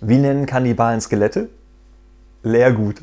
Wie nennen Kannibalen Skelette? Leergut.